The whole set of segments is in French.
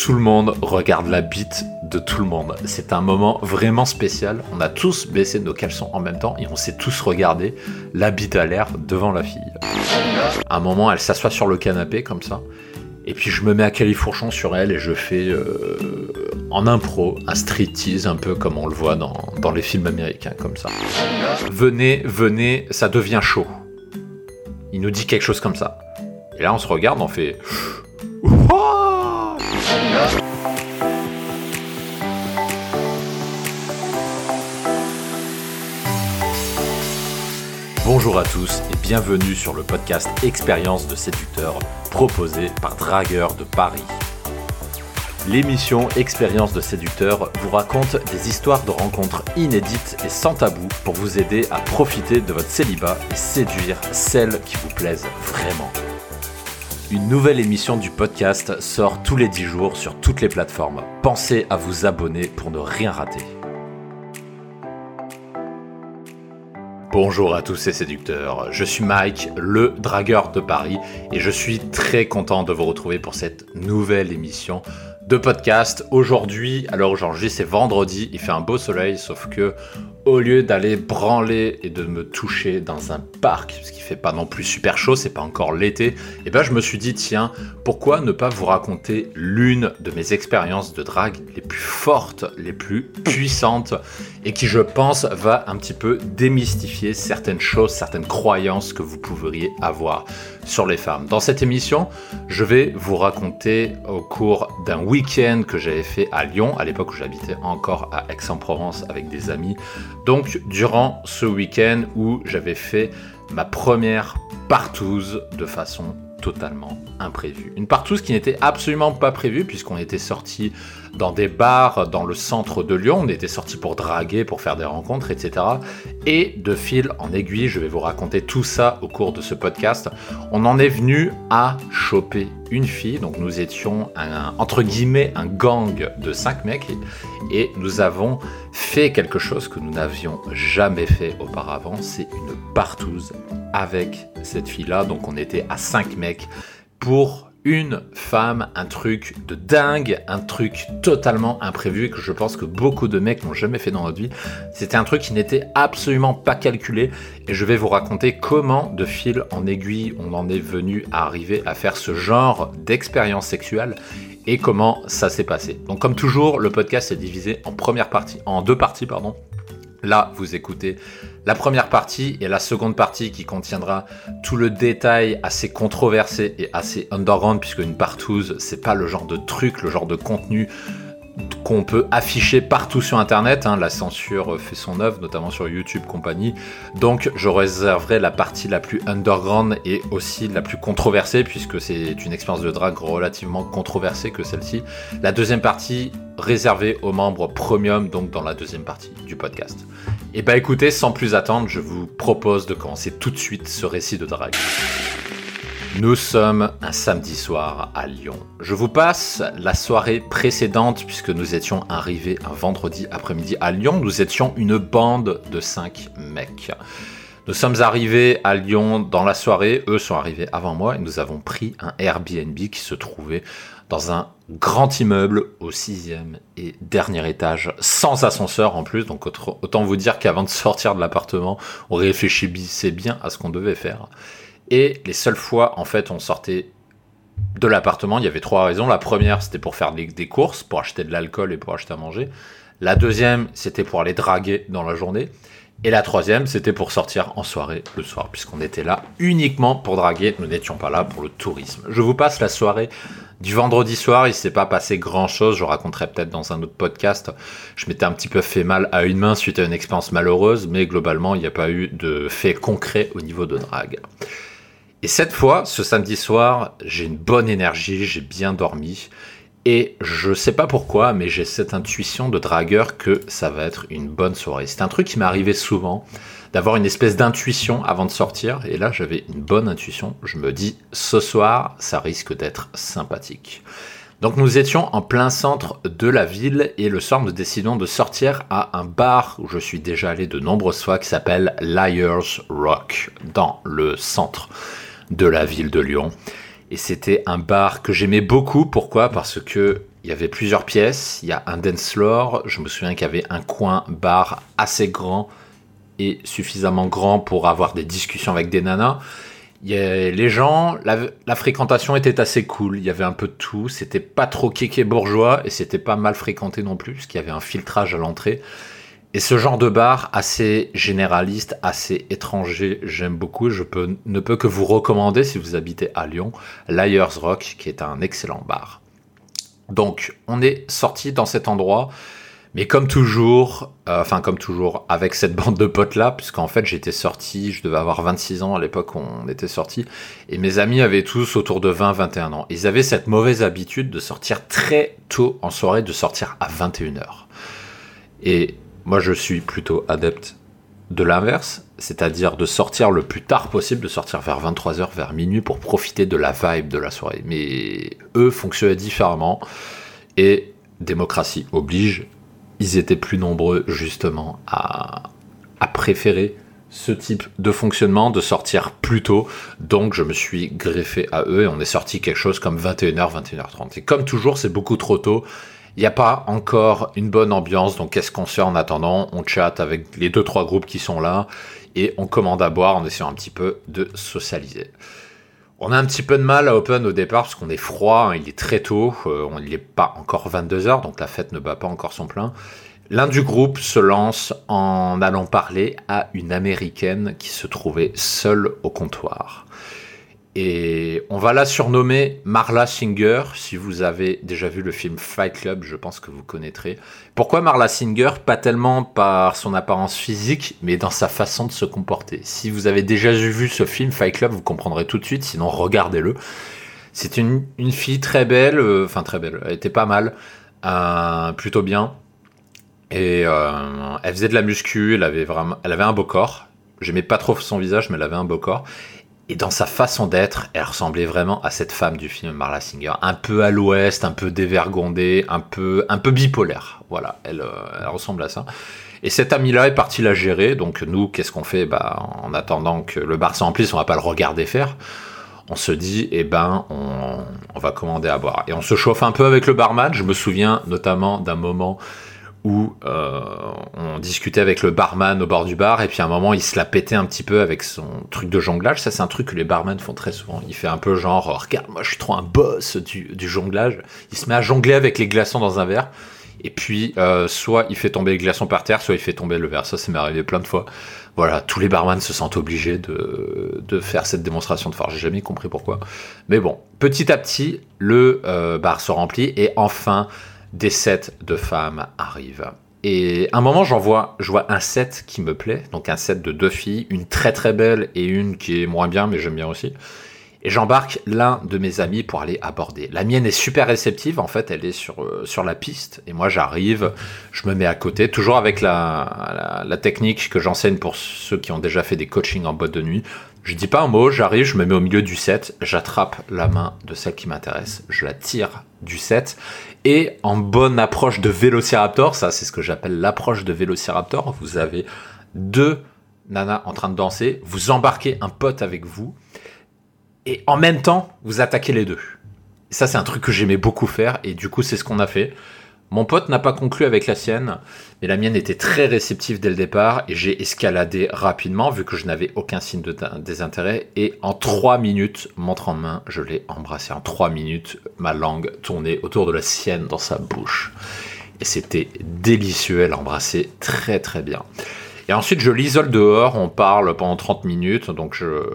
tout le monde regarde la bite de tout le monde. C'est un moment vraiment spécial. On a tous baissé nos caleçons en même temps et on s'est tous regardé la bite à l'air devant la fille. À un moment, elle s'assoit sur le canapé comme ça. Et puis je me mets à califourchon sur elle et je fais euh, en impro un striptease un peu comme on le voit dans, dans les films américains comme ça. Venez, venez, ça devient chaud. Il nous dit quelque chose comme ça. Et là on se regarde, on fait... Bonjour à tous et bienvenue sur le podcast Expérience de séducteur proposé par Dragueur de Paris. L'émission Expérience de séducteur vous raconte des histoires de rencontres inédites et sans tabou pour vous aider à profiter de votre célibat et séduire celles qui vous plaisent vraiment. Une nouvelle émission du podcast sort tous les 10 jours sur toutes les plateformes. Pensez à vous abonner pour ne rien rater. Bonjour à tous ces séducteurs, je suis Mike, le dragueur de Paris, et je suis très content de vous retrouver pour cette nouvelle émission de podcast. Aujourd'hui, alors aujourd'hui c'est vendredi, il fait un beau soleil, sauf que au lieu d'aller branler et de me toucher dans un parc, parce qu'il fait pas non plus super chaud, c'est pas encore l'été, et eh ben je me suis dit tiens, pourquoi ne pas vous raconter l'une de mes expériences de drague les plus fortes, les plus puissantes, et qui je pense va un petit peu démystifier certaines choses, certaines croyances que vous pourriez avoir sur les femmes. Dans cette émission, je vais vous raconter au cours d'un week-end que j'avais fait à Lyon, à l'époque où j'habitais encore à Aix-en-Provence avec des amis. Donc durant ce week-end où j'avais fait ma première partouze de façon totalement imprévue. Une partouze qui n'était absolument pas prévue puisqu'on était sorti dans des bars dans le centre de Lyon. On était sorti pour draguer, pour faire des rencontres, etc. Et de fil en aiguille, je vais vous raconter tout ça au cours de ce podcast. On en est venu à choper une fille. Donc nous étions un, entre guillemets un gang de cinq mecs et, nous avons fait quelque chose que nous n'avions jamais fait auparavant. C'est une partouze avec cette fille-là. Donc on était à cinq mecs pour une femme, un truc de dingue, un truc totalement imprévu et que je pense que beaucoup de mecs n'ont jamais fait dans leur vie. C'était un truc qui n'était absolument pas calculé et je vais vous raconter comment de fil en aiguille on en est venu à arriver à faire ce genre d'expérience sexuelle et comment ça s'est passé. Donc comme toujours, le podcast est divisé en première partie, en deux parties pardon. Là, vous écoutez la première partie et la seconde partie qui contiendra tout le détail assez controversé et assez underground puisque une partouze, c'est pas le genre de truc, le genre de contenu qu'on peut afficher partout sur internet. Hein. La censure fait son œuvre, notamment sur YouTube compagnie. Donc je réserverai la partie la plus underground et aussi la plus controversée, puisque c'est une expérience de drague relativement controversée que celle-ci. La deuxième partie réservée aux membres premium, donc dans la deuxième partie du podcast. Et eh bah ben, écoutez, sans plus attendre, je vous propose de commencer tout de suite ce récit de drague. Nous sommes un samedi soir à Lyon. Je vous passe la soirée précédente puisque nous étions arrivés un vendredi après-midi à Lyon. Nous étions une bande de 5 mecs. Nous sommes arrivés à Lyon dans la soirée, eux sont arrivés avant moi et nous avons pris un Airbnb qui se trouvait dans un grand immeuble au sixième et dernier étage, sans ascenseur en plus. Donc autant vous dire qu'avant de sortir de l'appartement, on réfléchissait bien à ce qu'on devait faire. Et les seules fois, en fait, on sortait de l'appartement, il y avait trois raisons. La première, c'était pour faire des, courses, pour acheter de l'alcool et pour acheter à manger. La deuxième, c'était pour aller draguer dans la journée. Et la troisième, c'était pour sortir en soirée le soir, puisqu'on était là uniquement pour draguer, nous n'étions pas là pour le tourisme. Je vous passe la soirée du vendredi soir, il s'est pas passé grand chose, je raconterai peut-être dans un autre podcast. Je m'étais un petit peu fait mal à une main suite à une expérience malheureuse, mais globalement, il n'y a pas eu de fait concret au niveau de drague. Et cette fois, ce samedi soir, j'ai une bonne énergie, j'ai bien dormi. Et je sais pas pourquoi, mais j'ai cette intuition de dragueur que ça va être une bonne soirée. C'est un truc qui m'est arrivé souvent, d'avoir une espèce d'intuition avant de sortir. Et là, j'avais une bonne intuition. Je me dis, ce soir, ça risque d'être sympathique. Donc nous étions en plein centre de la ville et le soir nous décidons de sortir à un bar où je suis déjà allé de nombreuses fois qui s'appelle Liars Rock dans le centre de la ville de Lyon. Et c'était un bar que j'aimais beaucoup. Pourquoi? Parce que Il y avait plusieurs pièces. Il y a un dance floor. Je me souviens qu'il y avait un coin bar assez grand et suffisamment grand pour avoir des discussions avec des nanas. Il y les gens, la, fréquentation était assez cool. Il y avait un peu de tout. C'était pas trop kéké bourgeois et c'était pas mal fréquenté non plus, parce y avait un filtrage à l'entrée. Et ce genre de bar assez généraliste, assez étranger, j'aime beaucoup. Je peux, ne peux que vous recommander si vous habitez à Lyon, Liars Rock, qui est un excellent bar. Donc, on est sorti dans cet endroit. Mais comme toujours, euh, enfin comme toujours, avec cette bande de potes là, puisqu'en fait j'étais sorti, je devais avoir 26 ans à l'époque où on était sorti, et mes amis avaient tous autour de 20-21 ans. Ils avaient cette mauvaise habitude de sortir très tôt en soirée, de sortir à 21h. Et moi je suis plutôt adepte de l'inverse, c'est-à-dire de sortir le plus tard possible, de sortir vers 23h, vers minuit pour profiter de la vibe de la soirée. Mais eux fonctionnaient différemment et démocratie oblige, ils étaient plus nombreux justement à, préférer ce type de fonctionnement, de sortir plus tôt. Donc je me suis greffé à eux et on est sorti quelque chose comme 21h, 21h30. Et comme toujours, c'est beaucoup trop tôt. Il n'y a pas encore une bonne ambiance, donc qu'est-ce qu'on fait en attendant? On chatte avec les deux trois groupes qui sont là et on commande à boire en essayant un petit peu de socialiser. On a un petit peu de mal à open au départ parce qu'on est froid, hein, il est très tôt, euh, il n'est pas encore 22h, donc la fête ne bat pas encore son plein. L'un du groupe se lance en allant parler à une américaine qui se trouvait seule au comptoir. Et on va la surnommer Marla Singer. Si vous avez déjà vu le film Fight Club, je pense que vous connaîtrez. Pourquoi Marla Singer? Pas tellement par son apparence physique, mais dans sa façon de se comporter. Si vous avez déjà vu ce film Fight Club, vous comprendrez tout de suite, sinon regardez-le. C'est une, fille très belle, euh, enfin très belle, elle était pas mal, euh, plutôt bien. Et euh, elle faisait de la muscu, elle avait, vraiment, elle avait un beau corps. J'aimais pas trop son visage, mais elle avait un beau corps. Et dans sa façon d'être, elle ressemblait vraiment à cette femme du film Marla Singer, un peu à l'ouest, un peu dévergondée, un peu, un peu bipolaire. Voilà, elle, euh, ressemble à ça. Et cet ami-là est parti la gérer. Donc nous, qu'est-ce qu'on fait? Bah, En attendant que le bar s'emplisse, on va pas le regarder faire. On se dit, eh ben, on va commander à boire. Et on se chauffe un peu avec le barman. Je me souviens notamment d'un moment où euh, on discutait avec le barman au bord du bar et puis à un moment il se la pétait un petit peu avec son truc de jonglage. Ça c'est un truc que les barman font très souvent. Il fait un peu genre oh, regarde moi je suis trop un boss du, jonglage. Il se met à jongler avec les glaçons dans un verre et puis euh, soit il fait tomber les glaçons par terre, soit il fait tomber le verre. Ça ça m'est arrivé plein de fois. Voilà, tous les barman se sentent obligés de, de faire cette démonstration de force. J'ai jamais compris pourquoi. Mais bon, petit à petit, le euh, bar se remplit et enfin des sets de femmes arrivent. Et à un moment, j'en vois, je vois un set qui me plaît, donc un set de deux filles, une très très belle et une qui est moins bien, mais j'aime bien aussi. Et j'embarque l'un de mes amis pour aller aborder. La mienne est super réceptive, en fait, elle est sur, euh, sur la piste. Et moi, j'arrive, je me mets à côté, toujours avec la, la technique que j'enseigne pour ceux qui ont déjà fait des coachings en boîte de nuit. Je dis pas un mot, j'arrive, je me mets au milieu du set, j'attrape la main de celle qui m'intéresse, je la tire du set et en bonne approche de Vélociraptor, ça c'est ce que j'appelle l'approche de Vélociraptor, vous avez deux nanas en train de danser, vous embarquez un pote avec vous et en même temps vous attaquez les deux. ça c'est un truc que j'aimais beaucoup faire et du coup c'est ce qu'on a fait. Mon pote n'a pas conclu avec la sienne, mais la mienne était très réceptive dès le départ et j'ai escaladé rapidement vu que je n'avais aucun signe de désintérêt. Et en trois minutes, montre en main, je l'ai embrassé. En trois minutes, ma langue tournait autour de la sienne dans sa bouche. Et c'était délicieux, elle embrassait très très bien. Et ensuite, je l'isole dehors, on parle pendant 30 minutes, donc euh,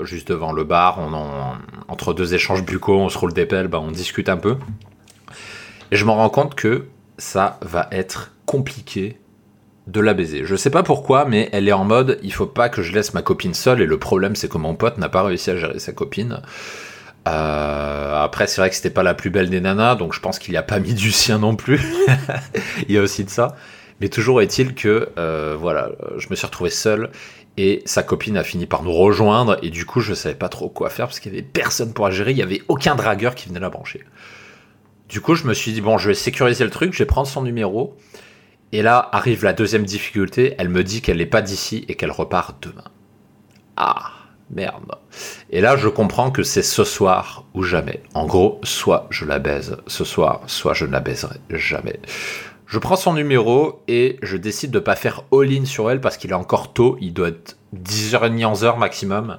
juste devant le bar, entre deux échanges buccaux, on se roule des pelles, bah, on discute un peu. Et je me rends compte que ça va être compliqué de la baiser. Je sais pas pourquoi, mais elle est en mode il faut pas que je laisse ma copine seule. Et le problème, c'est que mon pote n'a pas réussi à gérer sa copine. Euh, après, c'est vrai que c'était pas la plus belle des nanas, donc je pense qu'il n'y a pas mis du sien non plus. il y a aussi de ça. Mais toujours est-il que, euh, voilà, je me suis retrouvé seul et sa copine a fini par nous rejoindre et du coup, je savais pas trop quoi faire parce qu'il y avait personne pour la gérer. Il y avait aucun dragueur qui venait la brancher. Du coup, je me suis dit, bon, je vais sécuriser le truc, je vais prendre son numéro. Et là arrive la deuxième difficulté, elle me dit qu'elle n'est pas d'ici et qu'elle repart demain. Ah, merde. Et là, je comprends que c'est ce soir ou jamais. En gros, soit je la baise ce soir, soit je ne la baiserai jamais. Je prends son numéro et je décide de pas faire all-in sur elle parce qu'il est encore tôt. Il doit être 10h30, 11h maximum.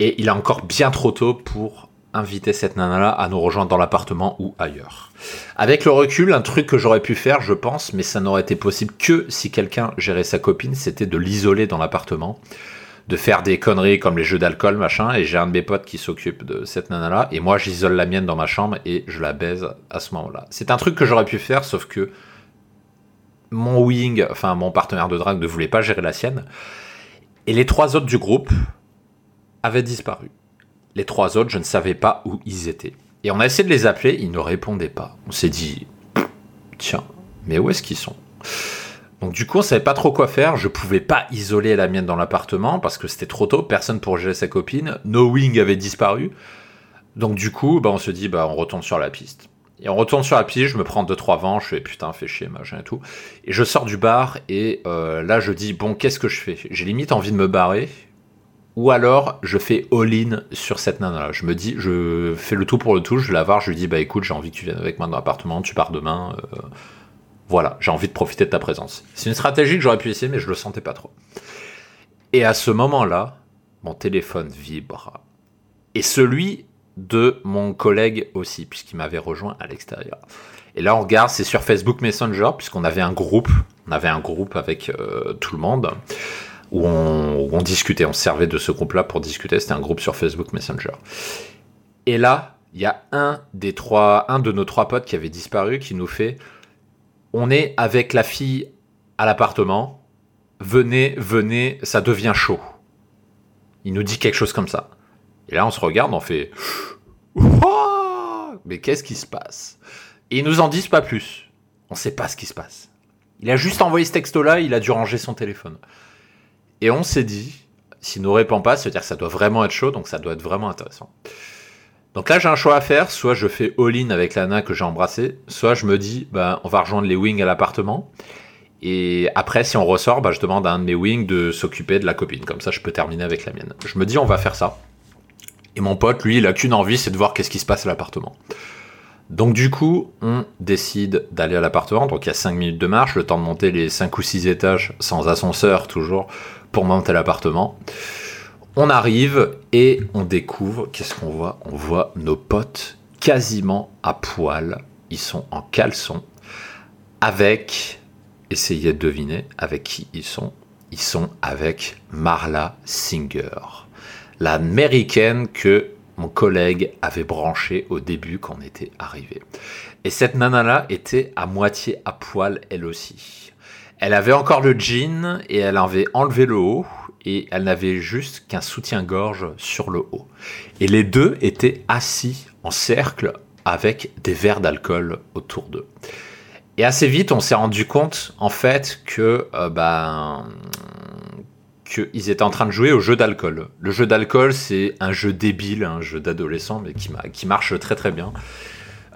Et il est encore bien trop tôt pour inviter cette nana-là à nous rejoindre dans l'appartement ou ailleurs. Avec le recul, un truc que j'aurais pu faire, je pense, mais ça n'aurait été possible que si quelqu'un gérait sa copine, c'était de l'isoler dans l'appartement de faire des conneries comme les jeux d'alcool, machin, et j'ai un de mes potes qui s'occupe de cette nana-là, et moi j'isole la mienne dans ma chambre et je la baise à ce moment-là. C'est un truc que j'aurais pu faire, sauf que mon wing, enfin mon partenaire de drague ne voulait pas gérer la sienne, et les trois autres du groupe avaient disparu. Les trois autres, je ne savais pas où ils étaient. Et on a essayé de les appeler, ils ne répondaient pas. On s'est dit, tiens, mais où est-ce qu'ils sont? Donc du coup, on savait pas trop quoi faire. Je pouvais pas isoler la mienne dans l'appartement parce que c'était trop tôt. Personne pour gérer sa copine. No Wing avait disparu. Donc du coup, bah, on se dit, bah, on retourne sur la piste. Et on retourne sur la piste, je me prends 2-3 vents, je fais putain, fais chier, machin et tout. Et je sors du bar et euh, là, je dis, bon, qu'est-ce que je fais? J'ai limite envie de me barrer. Ou alors, je fais all-in sur cette nana-là. Je me dis, je fais le tout pour le tout, je vais la voir, je lui dis, bah écoute, j'ai envie que tu viennes avec moi dans l'appartement, tu pars demain. Euh, voilà, j'ai envie de profiter de ta présence. C'est une stratégie que j'aurais pu essayer, mais je le sentais pas trop. Et à ce moment-là, mon téléphone vibre. Et celui de mon collègue aussi, puisqu'il m'avait rejoint à l'extérieur. Et là, on regarde, c'est sur Facebook Messenger, puisqu'on avait un groupe, on avait un groupe avec euh, tout le monde, où on, où on, discutait, on servait de ce groupe-là pour discuter, c'était un groupe sur Facebook Messenger. Et là, il y a un des trois, un de nos trois potes qui avait disparu, qui nous fait on est avec la fille à l'appartement. Venez, venez, ça devient chaud. Il nous dit quelque chose comme ça. Et là, on se regarde, on fait. Mais qu'est-ce qui se passe? Et ils nous en disent pas plus. On sait pas ce qui se passe. Il a juste envoyé ce texto-là, il a dû ranger son téléphone. Et on s'est dit, s'il nous répond pas, ça veut dire que ça doit vraiment être chaud, donc ça doit être vraiment intéressant. Donc là, j'ai un choix à faire. Soit je fais all-in avec l'Anna que j'ai embrassée, soit je me dis, bah, on va rejoindre les wings à l'appartement. Et après, si on ressort, bah, je demande à un de mes wings de s'occuper de la copine. Comme ça, je peux terminer avec la mienne. Je me dis, on va faire ça. Et mon pote, lui, il a qu'une envie, c'est de voir qu'est-ce qui se passe à l'appartement. Donc du coup, on décide d'aller à l'appartement. Donc il y a 5 minutes de marche, le temps de monter les 5 ou 6 étages sans ascenseur toujours pour monter l'appartement. On arrive et on découvre, qu'est-ce qu'on voit? On voit nos potes quasiment à poil. Ils sont en caleçon avec, essayez de deviner avec qui ils sont? Ils sont avec Marla Singer, l'américaine que mon collègue avait branchée au début quand on était arrivé. Et cette nana-là était à moitié à poil elle aussi. Elle avait encore le jean et elle avait enlevé le haut et elle n'avait juste qu'un soutien-gorge sur le haut. Et les deux étaient assis en cercle avec des verres d'alcool autour d'eux. Et assez vite, on s'est rendu compte, en fait, que euh, ben, qu'ils étaient en train de jouer au jeu d'alcool. Le jeu d'alcool, c'est un jeu débile, un jeu d'adolescent, mais qui, marche très très bien.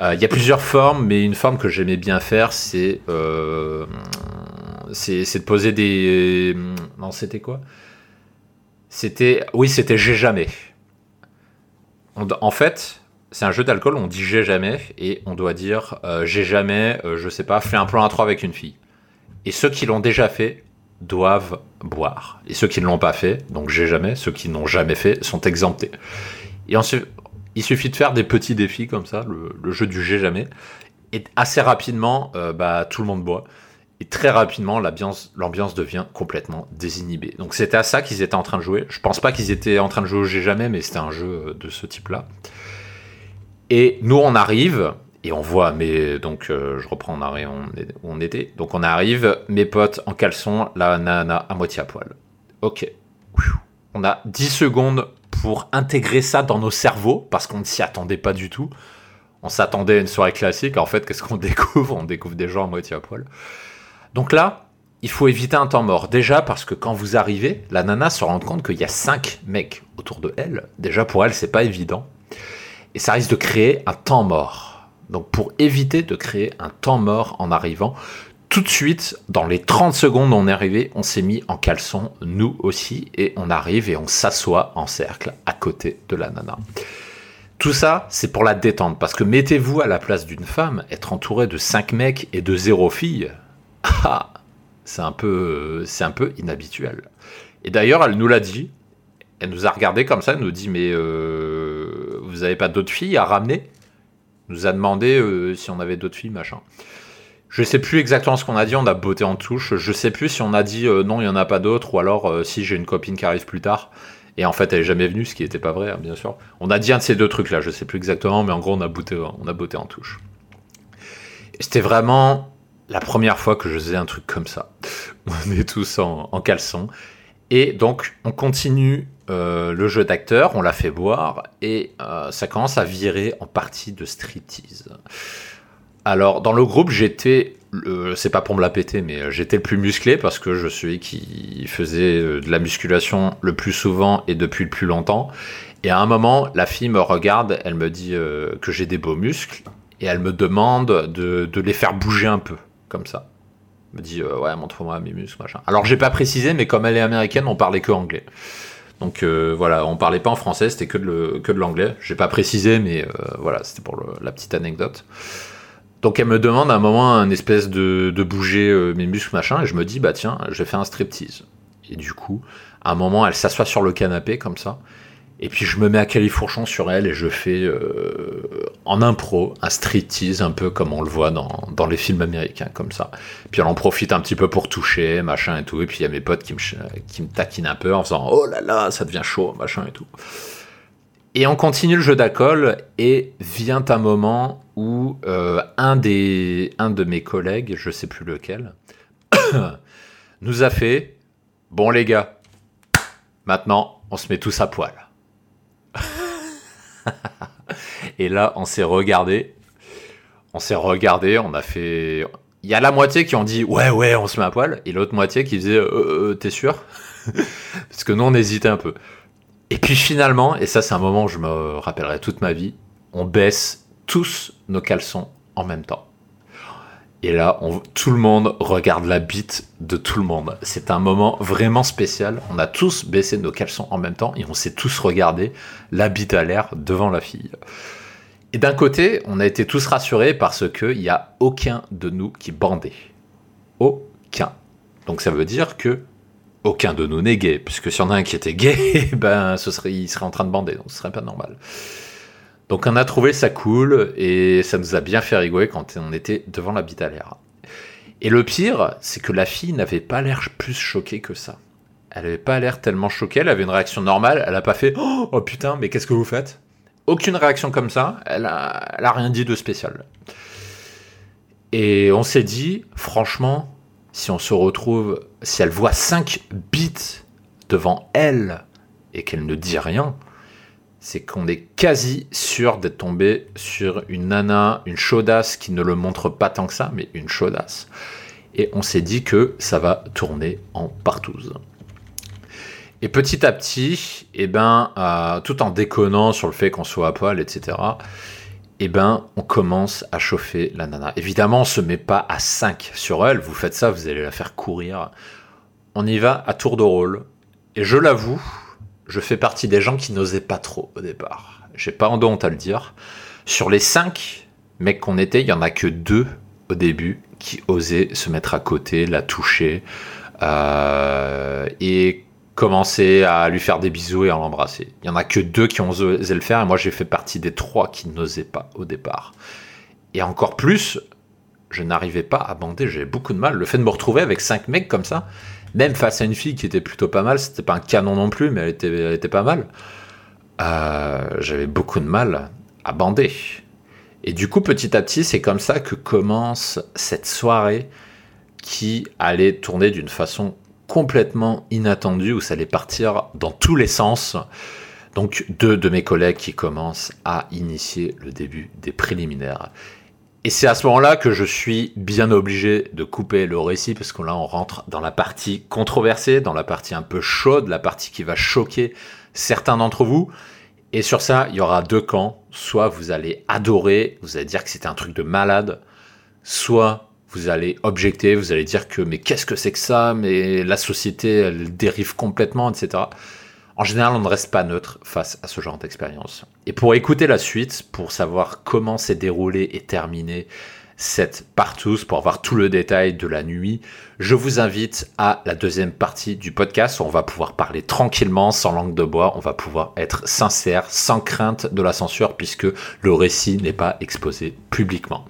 Euh, il y a plusieurs formes, mais une forme que j'aimais bien faire, c'est euh, de poser des... Non, c'était quoi? C'était. Oui, c'était J'ai jamais. en fait, c'est un jeu d'alcool, on dit J'ai jamais, et on doit dire euh, J'ai jamais, je sais pas, fait un plan à trois avec une fille. Et ceux qui l'ont déjà fait doivent boire. Et ceux qui ne l'ont pas fait, donc J'ai jamais, ceux qui n'ont jamais fait, sont exemptés. Et ensuite, il suffit de faire des petits défis comme ça, le, jeu du J'ai jamais. Et assez rapidement, euh, bah, tout le monde boit. Et très rapidement, l'ambiance devient complètement désinhibée. Donc c'était à ça qu'ils étaient en train de jouer. Je pense pas qu'ils étaient en train de jouer au J'ai jamais, mais c'était un jeu euh, de ce type-là. Et nous, on arrive, et on voit, mais donc euh, je reprends, on arrive où on était. Donc on arrive, mes potes en caleçon, la nana à moitié à poil. Ok. On a 10 secondes pour intégrer ça dans nos cerveaux, parce qu'on ne s'y attendait pas du tout. On s'attendait à une soirée classique. En fait, qu'est-ce qu'on découvre? On découvre des gens à moitié à poil. Donc là, il faut éviter un temps mort. Déjà parce que quand vous arrivez, la nana se rend compte qu'il y a cinq mecs autour de elle. Déjà pour elle, c'est pas évident. Et ça risque de créer un temps mort. Donc pour éviter de créer un temps mort en arrivant, tout de suite, dans les 30 secondes, on est arrivé, on s'est mis en caleçon, nous aussi, et on arrive et on s'assoit en cercle à côté de la nana. Tout ça, c'est pour la détente, parce que mettez-vous à la place d'une femme, être entouré de 5 mecs et de 0 filles, ah, c'est un peu, c'est un peu inhabituel. Et d'ailleurs, elle nous l'a dit, elle nous a regardé comme ça, elle nous dit, mais euh, vous n'avez pas d'autres filles à ramener? Nous a demandé euh, si on avait d'autres filles, machin. Je sais plus exactement ce qu'on a dit, on a botté en touche. Je sais plus si on a dit euh, non, il y en a pas d'autres, ou alors euh, si j'ai une copine qui arrive plus tard. Et en fait, elle est jamais venue, ce qui n'était pas vrai, hein, bien sûr. On a dit un de ces deux trucs-là, je sais plus exactement, mais en gros, on a botté, on a en touche. C'était vraiment la première fois que je faisais un truc comme ça. On est tous en, en caleçon. Et donc, on continue le jeu d'acteur, on l'a fait boire, et ça commence à virer en partie de striptease. Alors, dans le groupe, j'étais, c'est pas pour me la péter, mais euh, j'étais le plus musclé parce que je suis qui faisait euh, de la musculation le plus souvent et depuis le plus longtemps. Et à un moment, la fille me regarde, elle me dit euh, que j'ai des beaux muscles et elle me demande de, les faire bouger un peu, comme ça. Me dit, ouais, montre-moi mes muscles, machin. Alors, j'ai pas précisé, mais comme elle est américaine, on parlait que anglais. Donc voilà, on parlait pas en français, c'était que de, que de l'anglais. Pas précisé, mais voilà, c'était pour la petite anecdote. Donc elle me demande à un moment un espèce de, bouger euh, mes muscles machin et je me dis bah tiens je vais faire un striptease. Et du coup à un moment elle s'assoit sur le canapé comme ça et puis je me mets à califourchon sur elle et je fais euh, en impro un striptease un peu comme on le voit dans, les films américains comme ça. Puis elle en profite un petit peu pour toucher machin et tout et puis il y a mes potes qui me, qui me taquinent un peu en faisant oh là là ça devient chaud machin et tout. Et on continue le jeu d'acol et vient un moment où euh, un, des, un de mes collègues, je sais plus lequel, nous a fait Bon les gars, maintenant on se met tous à poil. Et là on s'est regardé, on s'est regardé, on a fait. Il y a la moitié qui ont dit ouais ouais on se met à poil et l'autre moitié qui disait euh, euh, t'es sûr? Parce que nous on hésitait un peu. Et puis finalement, et ça c'est un moment où je me rappellerai toute ma vie, on baisse tous nos caleçons en même temps. Et là, tout le monde regarde la bite de tout le monde. C'est un moment vraiment spécial. On a tous baissé nos caleçons en même temps et on s'est tous regardé la bite à l'air devant la fille. Et d'un côté, on a été tous rassurés parce qu'il n'y a aucun de nous qui bandait. Aucun. Donc ça veut dire que aucun de nous n'est gay, puisque si y en a un qui était gay, ben ce serait, il serait en train de bander, donc ce serait pas normal. Donc on a trouvé ça cool et ça nous a bien fait rigoler quand on était devant la l'air. Et le pire, c'est que la fille n'avait pas l'air plus choquée que ça. Elle n'avait pas l'air tellement choquée, elle avait une réaction normale, elle n'a pas fait oh, oh, putain, mais qu'est-ce que vous faites? Aucune réaction comme ça, elle a, elle a rien dit de spécial. Et on s'est dit, franchement, si on se retrouve, si elle voit 5 bits devant elle et qu'elle ne dit rien, c'est qu'on est quasi sûr d'être tombé sur une nana, une chaudasse qui ne le montre pas tant que ça, mais une chaudasse. Et on s'est dit que ça va tourner en partouze. Et petit à petit, eh ben, euh, tout en déconnant sur le fait qu'on soit à poil, etc., eh ben, on commence à chauffer la nana. Évidemment, on se met pas à 5 sur elle. Vous faites ça, vous allez la faire courir. On y va à tour de rôle. Et je l'avoue, je fais partie des gens qui n'osaient pas trop au départ. J'ai pas honte à le dire. Sur les 5 mecs qu'on était, il y en a que deux au début qui osaient se mettre à côté, la toucher. Euh, et commencer à lui faire des bisous et à l'embrasser. Il y en a que deux qui ont osé le faire et moi j'ai fait partie des trois qui n'osaient pas au départ. Et encore plus, je n'arrivais pas à bander, j'avais beaucoup de mal. Le fait de me retrouver avec cinq mecs comme ça, même face à une fille qui était plutôt pas mal, c'était pas un canon non plus, mais elle était, pas mal. Euh, j'avais beaucoup de mal à bander. Et du coup, petit à petit, c'est comme ça que commence cette soirée qui allait tourner d'une façon complètement inattendu où ça allait partir dans tous les sens. Donc deux de mes collègues qui commencent à initier le début des préliminaires. Et c'est à ce moment-là que je suis bien obligé de couper le récit parce que là on rentre dans la partie controversée, dans la partie un peu chaude, la partie qui va choquer certains d'entre vous. Et sur ça, il y aura deux camps. Soit vous allez adorer, vous allez dire que c'était un truc de malade, soit vous allez objecter, vous allez dire que mais qu'est-ce que c'est que ça, mais la société elle dérive complètement, etc. En général, on ne reste pas neutre face à ce genre d'expérience. Et pour écouter la suite, pour savoir comment s'est déroulé et terminé cette partouze pour avoir tout le détail de la nuit, je vous invite à la deuxième partie du podcast où on va pouvoir parler tranquillement, sans langue de bois, on va pouvoir être sincère, sans crainte de la censure puisque le récit n'est pas exposé publiquement.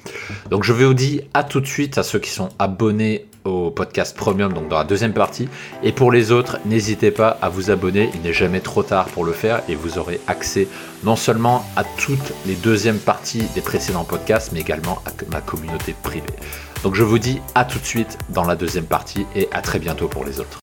Donc je vous dis à tout de suite à ceux qui sont abonnés au podcast Premium, donc dans la deuxième partie. Et pour les autres, n'hésitez pas à vous abonner, il n'est jamais trop tard pour le faire et vous aurez accès non seulement à toutes les deuxièmes parties des précédents podcasts, mais également à ma communauté privée. Donc je vous dis à tout de suite dans la deuxième partie et à très bientôt pour les autres.